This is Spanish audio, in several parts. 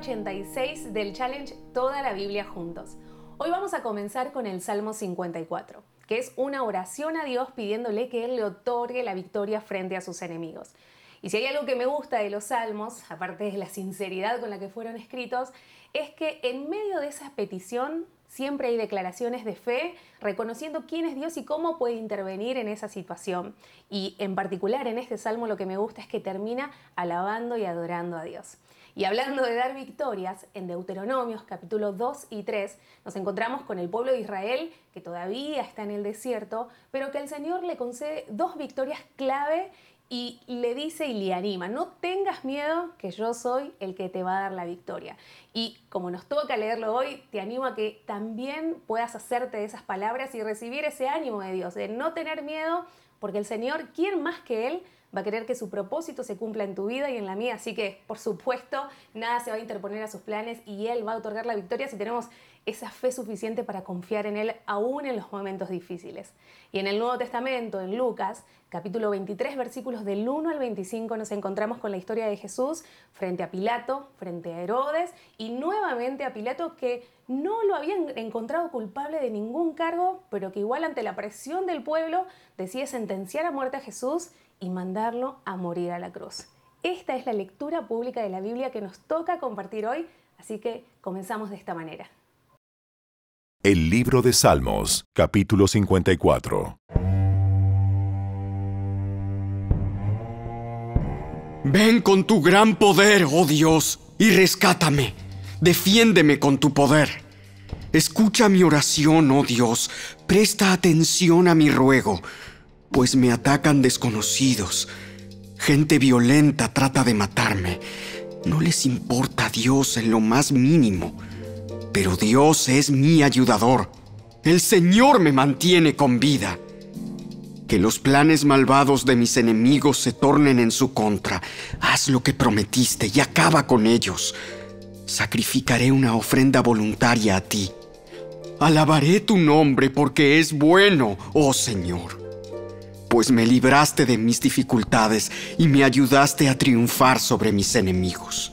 86 del challenge Toda la Biblia juntos. Hoy vamos a comenzar con el Salmo 54, que es una oración a Dios pidiéndole que Él le otorgue la victoria frente a sus enemigos. Y si hay algo que me gusta de los salmos, aparte de la sinceridad con la que fueron escritos, es que en medio de esa petición siempre hay declaraciones de fe, reconociendo quién es Dios y cómo puede intervenir en esa situación. Y en particular en este salmo lo que me gusta es que termina alabando y adorando a Dios. Y hablando de dar victorias, en Deuteronomios capítulo 2 y 3 nos encontramos con el pueblo de Israel que todavía está en el desierto, pero que el Señor le concede dos victorias clave y le dice y le anima, no tengas miedo que yo soy el que te va a dar la victoria. Y como nos toca leerlo hoy, te animo a que también puedas hacerte de esas palabras y recibir ese ánimo de Dios, de no tener miedo, porque el Señor, ¿quién más que Él? Va a querer que su propósito se cumpla en tu vida y en la mía. Así que, por supuesto, nada se va a interponer a sus planes y Él va a otorgar la victoria si tenemos esa fe suficiente para confiar en Él aún en los momentos difíciles. Y en el Nuevo Testamento, en Lucas, capítulo 23, versículos del 1 al 25, nos encontramos con la historia de Jesús frente a Pilato, frente a Herodes y nuevamente a Pilato que no lo habían encontrado culpable de ningún cargo, pero que igual ante la presión del pueblo decide sentenciar a muerte a Jesús y mandarlo a morir a la cruz. Esta es la lectura pública de la Biblia que nos toca compartir hoy, así que comenzamos de esta manera. El libro de Salmos, capítulo 54. Ven con tu gran poder, oh Dios, y rescátame. Defiéndeme con tu poder. Escucha mi oración, oh Dios. Presta atención a mi ruego pues me atacan desconocidos. Gente violenta trata de matarme. No les importa Dios en lo más mínimo. Pero Dios es mi ayudador. El Señor me mantiene con vida. Que los planes malvados de mis enemigos se tornen en su contra. Haz lo que prometiste y acaba con ellos. Sacrificaré una ofrenda voluntaria a ti. Alabaré tu nombre porque es bueno, oh Señor pues me libraste de mis dificultades y me ayudaste a triunfar sobre mis enemigos.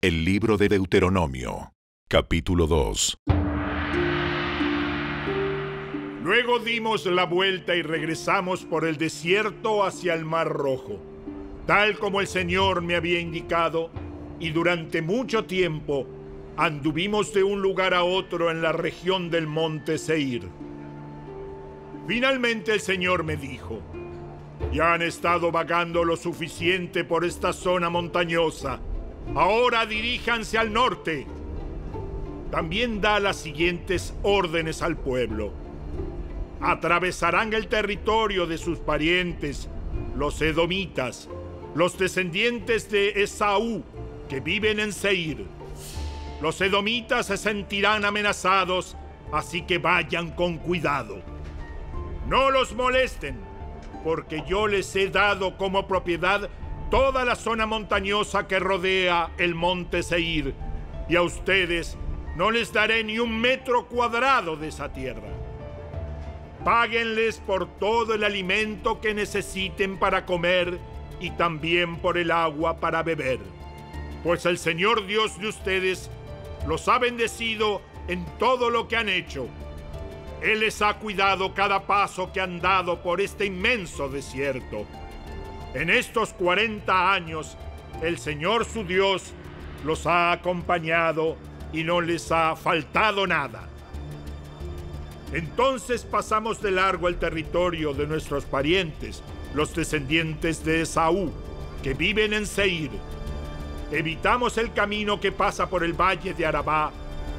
El libro de Deuteronomio, capítulo 2. Luego dimos la vuelta y regresamos por el desierto hacia el Mar Rojo. Tal como el Señor me había indicado, y durante mucho tiempo anduvimos de un lugar a otro en la región del monte Seir. Finalmente el Señor me dijo, ya han estado vagando lo suficiente por esta zona montañosa, ahora diríjanse al norte. También da las siguientes órdenes al pueblo. Atravesarán el territorio de sus parientes, los edomitas, los descendientes de Esaú, que viven en Seir. Los edomitas se sentirán amenazados, así que vayan con cuidado. No los molesten, porque yo les he dado como propiedad toda la zona montañosa que rodea el monte Seir, y a ustedes no les daré ni un metro cuadrado de esa tierra. Páguenles por todo el alimento que necesiten para comer y también por el agua para beber pues el Señor Dios de ustedes los ha bendecido en todo lo que han hecho. Él les ha cuidado cada paso que han dado por este inmenso desierto. En estos 40 años, el Señor su Dios los ha acompañado y no les ha faltado nada. Entonces pasamos de largo el territorio de nuestros parientes, los descendientes de Esaú, que viven en Seir Evitamos el camino que pasa por el valle de Arabá,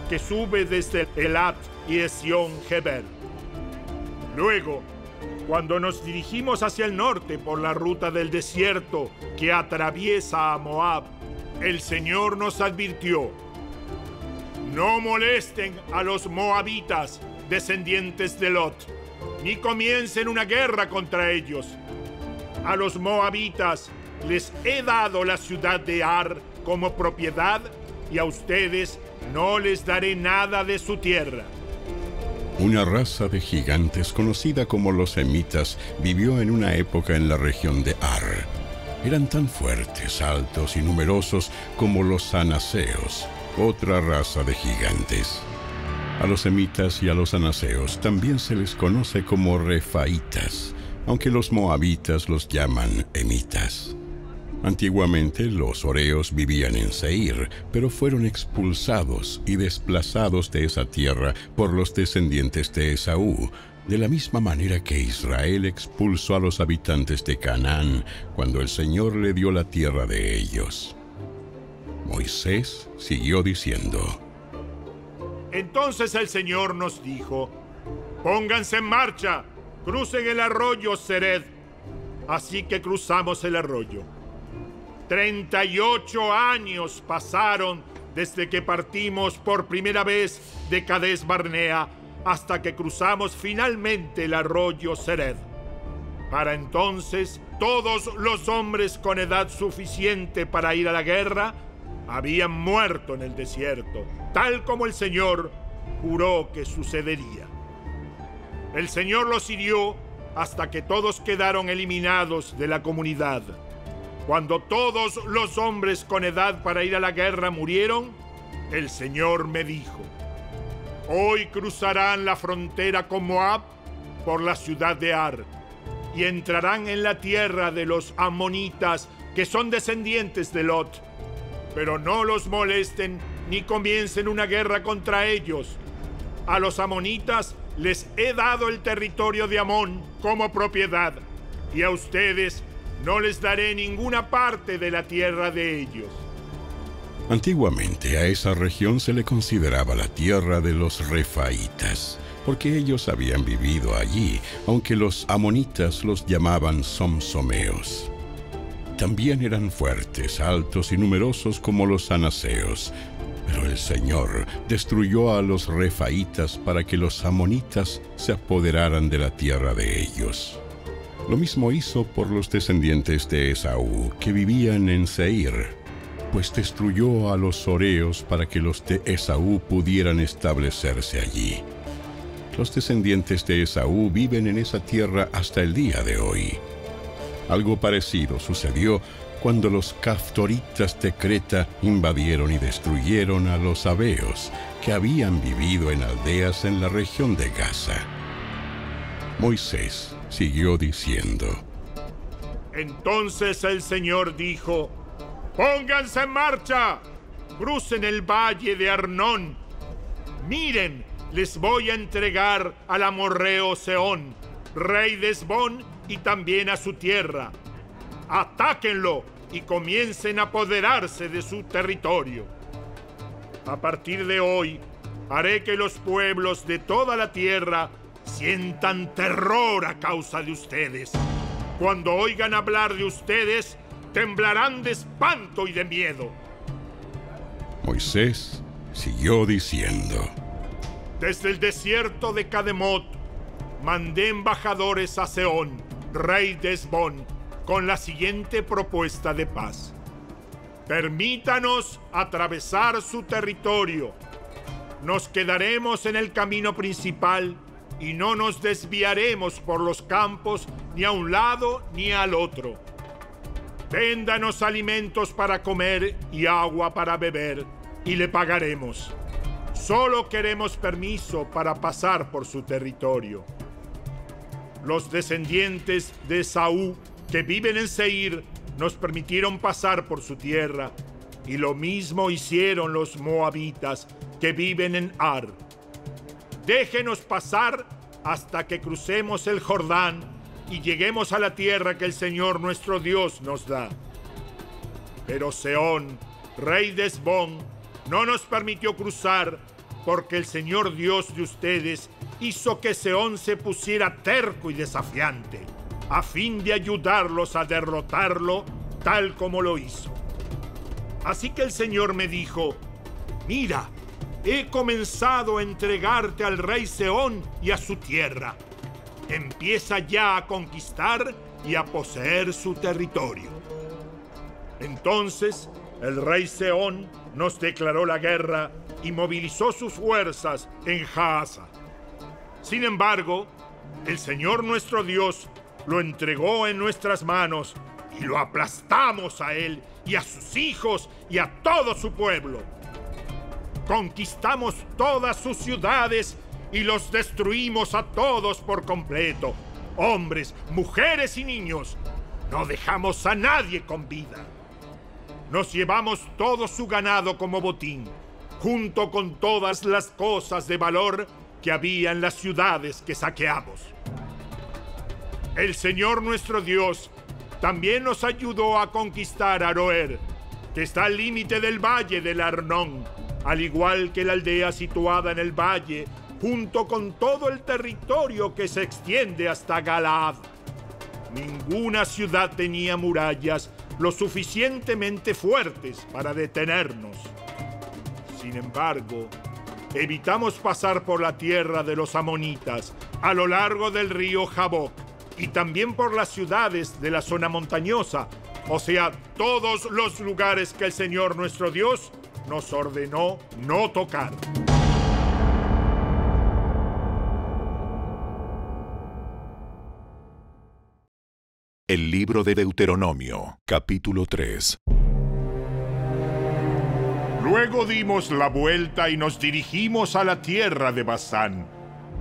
que sube desde Elat y Esión Geber. Luego, cuando nos dirigimos hacia el norte por la ruta del desierto que atraviesa a Moab, el Señor nos advirtió, no molesten a los moabitas, descendientes de Lot, ni comiencen una guerra contra ellos. A los moabitas les he dado la ciudad de Ar como propiedad y a ustedes no les daré nada de su tierra. Una raza de gigantes conocida como los semitas vivió en una época en la región de Ar. Eran tan fuertes, altos y numerosos como los anaseos, otra raza de gigantes. A los semitas y a los anaseos también se les conoce como refaitas, aunque los moabitas los llaman emitas. Antiguamente los oreos vivían en Seir, pero fueron expulsados y desplazados de esa tierra por los descendientes de Esaú, de la misma manera que Israel expulsó a los habitantes de Canaán cuando el Señor le dio la tierra de ellos. Moisés siguió diciendo, Entonces el Señor nos dijo, Pónganse en marcha, crucen el arroyo Sered. Así que cruzamos el arroyo. 38 años pasaron desde que partimos por primera vez de Cades Barnea hasta que cruzamos finalmente el arroyo Sered. Para entonces, todos los hombres con edad suficiente para ir a la guerra habían muerto en el desierto, tal como el Señor juró que sucedería. El Señor los hirió hasta que todos quedaron eliminados de la comunidad. Cuando todos los hombres con edad para ir a la guerra murieron, el Señor me dijo, hoy cruzarán la frontera con Moab por la ciudad de Ar y entrarán en la tierra de los amonitas que son descendientes de Lot. Pero no los molesten ni comiencen una guerra contra ellos. A los amonitas les he dado el territorio de Amón como propiedad y a ustedes no les daré ninguna parte de la tierra de ellos. Antiguamente a esa región se le consideraba la tierra de los refaitas, porque ellos habían vivido allí, aunque los amonitas los llamaban somsomeos. También eran fuertes, altos y numerosos como los anaseos, pero el Señor destruyó a los refaitas para que los amonitas se apoderaran de la tierra de ellos. Lo mismo hizo por los descendientes de Esaú, que vivían en Seir, pues destruyó a los oreos para que los de Esaú pudieran establecerse allí. Los descendientes de Esaú viven en esa tierra hasta el día de hoy. Algo parecido sucedió cuando los caftoritas de Creta invadieron y destruyeron a los abeos que habían vivido en aldeas en la región de Gaza. Moisés siguió diciendo. Entonces el Señor dijo, Pónganse en marcha, crucen el valle de Arnón. Miren, les voy a entregar al amorreo Seón, rey de Esbón, y también a su tierra. Atáquenlo y comiencen a apoderarse de su territorio. A partir de hoy, haré que los pueblos de toda la tierra sientan terror a causa de ustedes. Cuando oigan hablar de ustedes, temblarán de espanto y de miedo. Moisés siguió diciendo, Desde el desierto de Cademot, mandé embajadores a Seón, rey de Esbón, con la siguiente propuesta de paz. Permítanos atravesar su territorio. Nos quedaremos en el camino principal y no nos desviaremos por los campos ni a un lado ni al otro. Véndanos alimentos para comer y agua para beber y le pagaremos. Solo queremos permiso para pasar por su territorio. Los descendientes de Saúl que viven en Seir nos permitieron pasar por su tierra y lo mismo hicieron los moabitas que viven en Ar Déjenos pasar hasta que crucemos el Jordán y lleguemos a la tierra que el Señor nuestro Dios nos da. Pero Seón, rey de Esbón, no nos permitió cruzar porque el Señor Dios de ustedes hizo que Seón se pusiera terco y desafiante, a fin de ayudarlos a derrotarlo tal como lo hizo. Así que el Señor me dijo, mira, he comenzado a entregarte al rey Seón y a su tierra. Empieza ya a conquistar y a poseer su territorio. Entonces el rey Seón nos declaró la guerra y movilizó sus fuerzas en Jaasa. Sin embargo, el Señor nuestro Dios lo entregó en nuestras manos y lo aplastamos a él y a sus hijos y a todo su pueblo. Conquistamos todas sus ciudades y los destruimos a todos por completo, hombres, mujeres y niños. No dejamos a nadie con vida. Nos llevamos todo su ganado como botín, junto con todas las cosas de valor que había en las ciudades que saqueamos. El Señor nuestro Dios también nos ayudó a conquistar Aroer, que está al límite del valle del Arnón, al igual que la aldea situada en el valle, junto con todo el territorio que se extiende hasta Galaad. Ninguna ciudad tenía murallas lo suficientemente fuertes para detenernos. Sin embargo, evitamos pasar por la tierra de los amonitas a lo largo del río Jaboc y también por las ciudades de la zona montañosa, o sea, todos los lugares que el Señor nuestro Dios nos ordenó no tocar. El libro de Deuteronomio, capítulo 3. Luego dimos la vuelta y nos dirigimos a la tierra de Basán,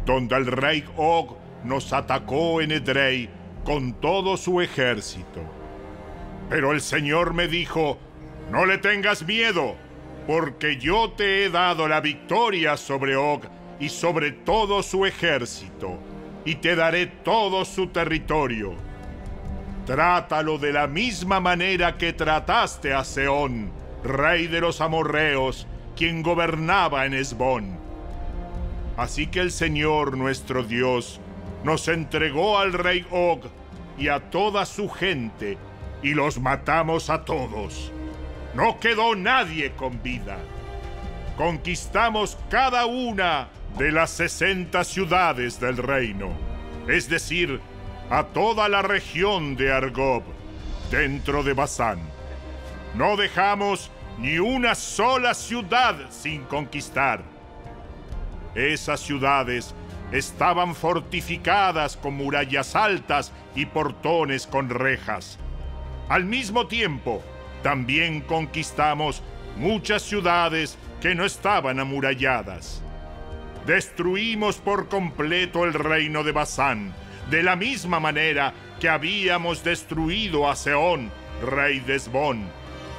donde el rey Og nos atacó en Edrei con todo su ejército. Pero el Señor me dijo, no le tengas miedo, porque yo te he dado la victoria sobre Og y sobre todo su ejército, y te daré todo su territorio. Trátalo de la misma manera que trataste a Seón, rey de los amorreos, quien gobernaba en Esbón. Así que el Señor nuestro Dios nos entregó al rey Og y a toda su gente, y los matamos a todos. No quedó nadie con vida. Conquistamos cada una de las 60 ciudades del reino, es decir, a toda la región de Argob, dentro de Basán. No dejamos ni una sola ciudad sin conquistar. Esas ciudades estaban fortificadas con murallas altas y portones con rejas. Al mismo tiempo, también conquistamos muchas ciudades que no estaban amuralladas. Destruimos por completo el reino de Basán, de la misma manera que habíamos destruido a Seón, rey de Esbón.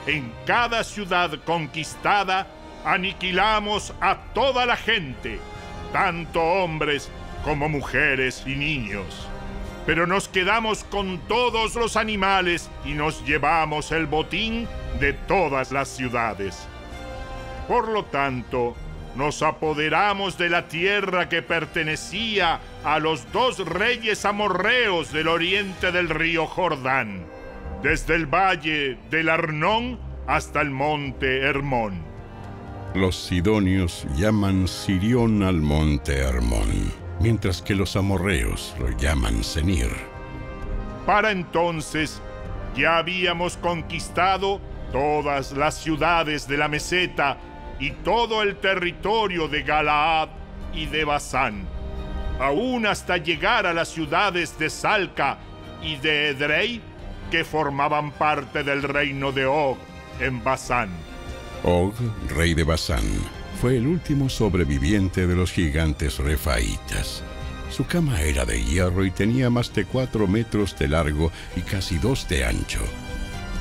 En cada ciudad conquistada, aniquilamos a toda la gente tanto hombres como mujeres y niños. Pero nos quedamos con todos los animales y nos llevamos el botín de todas las ciudades. Por lo tanto, nos apoderamos de la tierra que pertenecía a los dos reyes amorreos del oriente del río Jordán, desde el valle del Arnón hasta el monte Hermón. Los sidonios llaman Sirión al monte Hermón, mientras que los amorreos lo llaman Senir. Para entonces ya habíamos conquistado todas las ciudades de la meseta y todo el territorio de Galaad y de Basán, aún hasta llegar a las ciudades de Salca y de Edrei, que formaban parte del reino de Og en Basán. Og, rey de Basán, fue el último sobreviviente de los gigantes refaítas. Su cama era de hierro y tenía más de cuatro metros de largo y casi dos de ancho.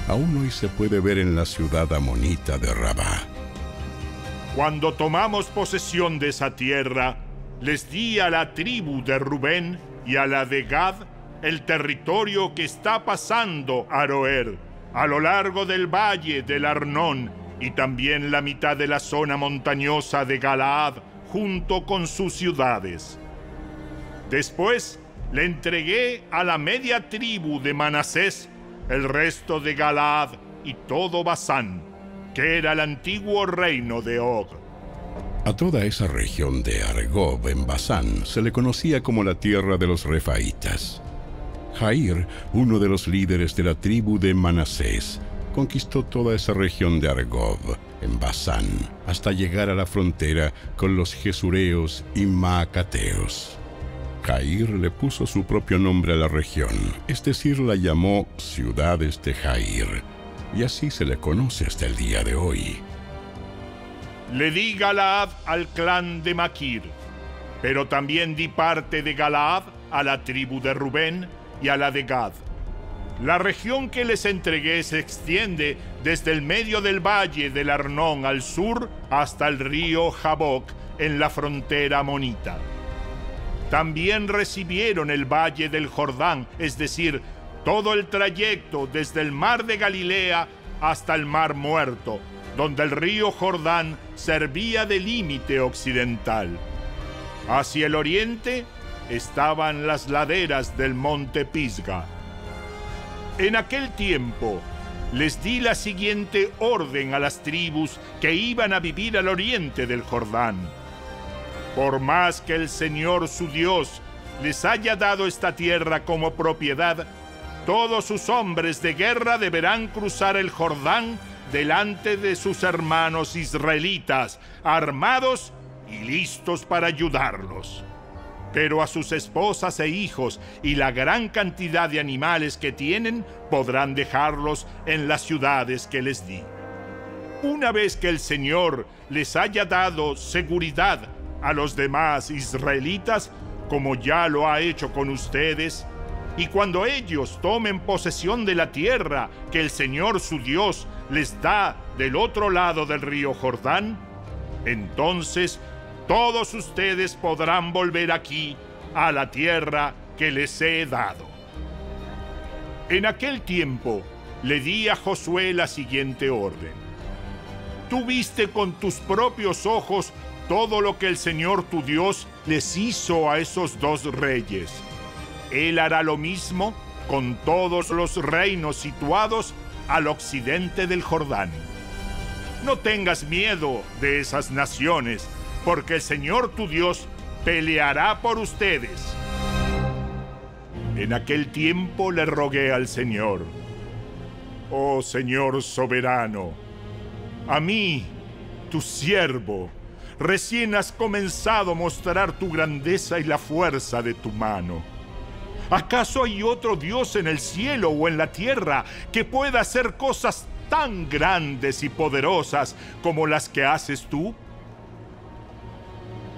Aún hoy se puede ver en la ciudad amonita de Rabá. Cuando tomamos posesión de esa tierra, les di a la tribu de Rubén y a la de Gad el territorio que está pasando Aroer, a lo largo del valle del Arnón y también la mitad de la zona montañosa de Galaad junto con sus ciudades. Después le entregué a la media tribu de Manasés el resto de Galaad y todo Basán, que era el antiguo reino de Og. A toda esa región de Argob en Basán se le conocía como la tierra de los refaítas. Jair, uno de los líderes de la tribu de Manasés, conquistó toda esa región de Argob, en Basán, hasta llegar a la frontera con los Jesureos y Maacateos. Jair le puso su propio nombre a la región, es decir, la llamó Ciudades de Jair, y así se le conoce hasta el día de hoy. Le di Galaad al clan de Maquir, pero también di parte de Galaad a la tribu de Rubén y a la de Gad. La región que les entregué se extiende desde el medio del valle del Arnón al sur hasta el río Jaboc en la frontera monita. También recibieron el valle del Jordán, es decir, todo el trayecto desde el mar de Galilea hasta el mar muerto, donde el río Jordán servía de límite occidental. Hacia el oriente estaban las laderas del monte Pisga. En aquel tiempo les di la siguiente orden a las tribus que iban a vivir al oriente del Jordán. Por más que el Señor su Dios les haya dado esta tierra como propiedad, todos sus hombres de guerra deberán cruzar el Jordán delante de sus hermanos israelitas, armados y listos para ayudarlos pero a sus esposas e hijos y la gran cantidad de animales que tienen podrán dejarlos en las ciudades que les di. Una vez que el Señor les haya dado seguridad a los demás israelitas, como ya lo ha hecho con ustedes, y cuando ellos tomen posesión de la tierra que el Señor su Dios les da del otro lado del río Jordán, entonces todos ustedes podrán volver aquí a la tierra que les he dado. En aquel tiempo le di a Josué la siguiente orden. Tú viste con tus propios ojos todo lo que el Señor tu Dios les hizo a esos dos reyes. Él hará lo mismo con todos los reinos situados al occidente del Jordán. No tengas miedo de esas naciones, porque el Señor tu Dios peleará por ustedes. En aquel tiempo le rogué al Señor, oh Señor soberano, a mí, tu siervo, recién has comenzado a mostrar tu grandeza y la fuerza de tu mano. ¿Acaso hay otro Dios en el cielo o en la tierra que pueda hacer cosas tan grandes y poderosas como las que haces tú?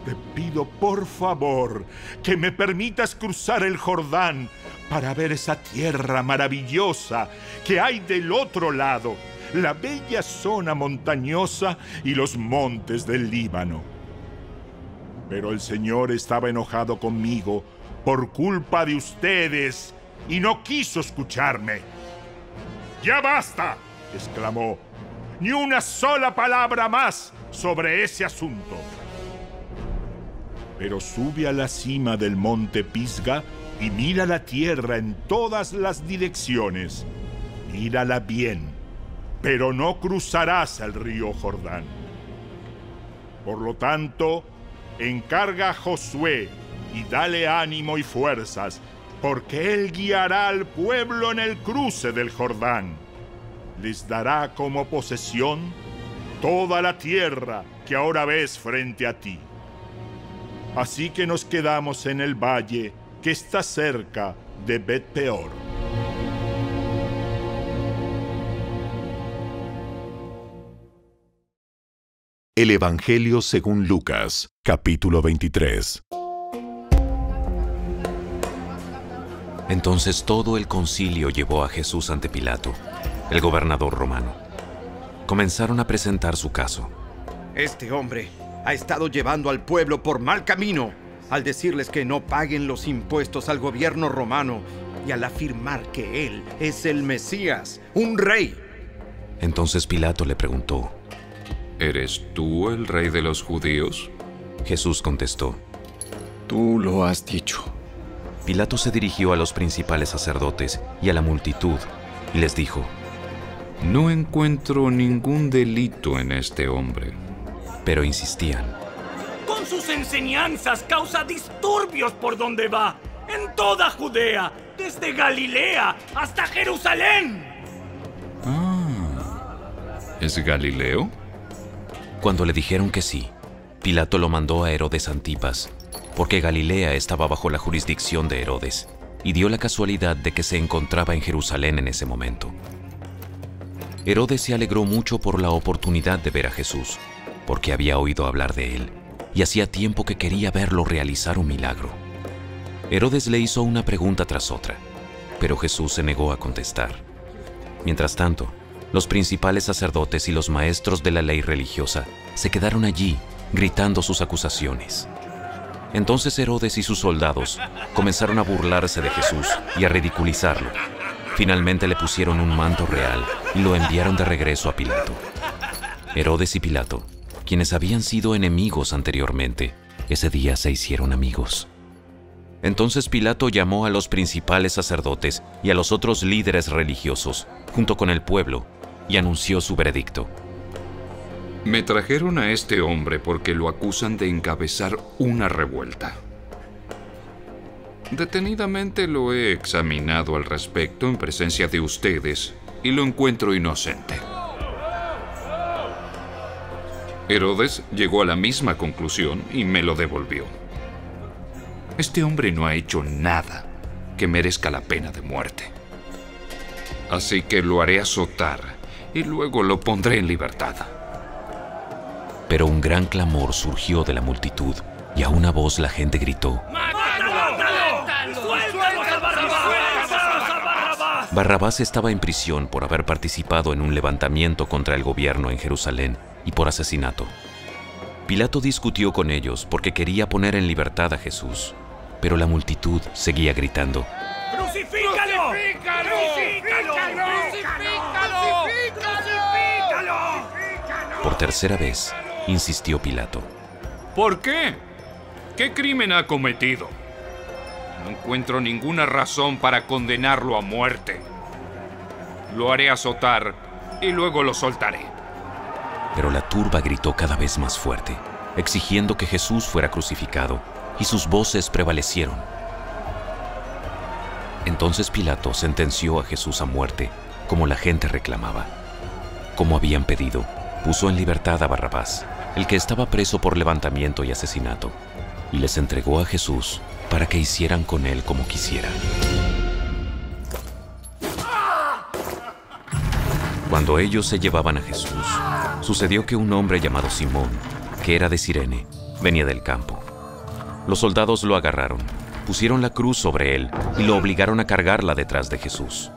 Te pido por favor que me permitas cruzar el Jordán para ver esa tierra maravillosa que hay del otro lado, la bella zona montañosa y los montes del Líbano. Pero el Señor estaba enojado conmigo por culpa de ustedes y no quiso escucharme. ¡Ya basta! exclamó. Ni una sola palabra más sobre ese asunto pero sube a la cima del monte Pisga y mira la tierra en todas las direcciones. Mírala bien, pero no cruzarás el río Jordán. Por lo tanto, encarga a Josué y dale ánimo y fuerzas, porque él guiará al pueblo en el cruce del Jordán. Les dará como posesión toda la tierra que ahora ves frente a ti. Así que nos quedamos en el valle que está cerca de Bet Peor. El Evangelio según Lucas, capítulo 23. Entonces todo el concilio llevó a Jesús ante Pilato, el gobernador romano. Comenzaron a presentar su caso. Este hombre ha estado llevando al pueblo por mal camino al decirles que no paguen los impuestos al gobierno romano y al afirmar que él es el Mesías, un rey. Entonces Pilato le preguntó, ¿Eres tú el rey de los judíos? Jesús contestó, Tú lo has dicho. Pilato se dirigió a los principales sacerdotes y a la multitud y les dijo, No encuentro ningún delito en este hombre pero insistían. Con sus enseñanzas causa disturbios por donde va, en toda Judea, desde Galilea hasta Jerusalén. Ah, ¿es Galileo? Cuando le dijeron que sí, Pilato lo mandó a Herodes Antipas, porque Galilea estaba bajo la jurisdicción de Herodes, y dio la casualidad de que se encontraba en Jerusalén en ese momento. Herodes se alegró mucho por la oportunidad de ver a Jesús, porque había oído hablar de él, y hacía tiempo que quería verlo realizar un milagro. Herodes le hizo una pregunta tras otra, pero Jesús se negó a contestar. Mientras tanto, los principales sacerdotes y los maestros de la ley religiosa se quedaron allí gritando sus acusaciones. Entonces Herodes y sus soldados comenzaron a burlarse de Jesús y a ridiculizarlo. Finalmente le pusieron un manto real y lo enviaron de regreso a Pilato. Herodes y Pilato, quienes habían sido enemigos anteriormente, ese día se hicieron amigos. Entonces Pilato llamó a los principales sacerdotes y a los otros líderes religiosos, junto con el pueblo, y anunció su veredicto. Me trajeron a este hombre porque lo acusan de encabezar una revuelta. Detenidamente lo he examinado al respecto en presencia de ustedes y lo encuentro inocente. Herodes llegó a la misma conclusión y me lo devolvió. Este hombre no ha hecho nada que merezca la pena de muerte. Así que lo haré azotar y luego lo pondré en libertad. Pero un gran clamor surgió de la multitud y a una voz la gente gritó, Barrabás estaba en prisión por haber participado en un levantamiento contra el gobierno en Jerusalén y por asesinato. Pilato discutió con ellos porque quería poner en libertad a Jesús, pero la multitud seguía gritando, ¡Crucifícalo! ¡Crucifícalo! ¡Crucifícalo! ¡Crucifícalo! Por tercera vez, insistió Pilato. ¿Por qué? ¿Qué crimen ha cometido? No encuentro ninguna razón para condenarlo a muerte. Lo haré azotar y luego lo soltaré. Pero la turba gritó cada vez más fuerte, exigiendo que Jesús fuera crucificado, y sus voces prevalecieron. Entonces Pilato sentenció a Jesús a muerte, como la gente reclamaba. Como habían pedido, puso en libertad a Barrabás, el que estaba preso por levantamiento y asesinato, y les entregó a Jesús para que hicieran con él como quisieran. Cuando ellos se llevaban a Jesús, sucedió que un hombre llamado Simón, que era de Sirene, venía del campo. Los soldados lo agarraron, pusieron la cruz sobre él y lo obligaron a cargarla detrás de Jesús.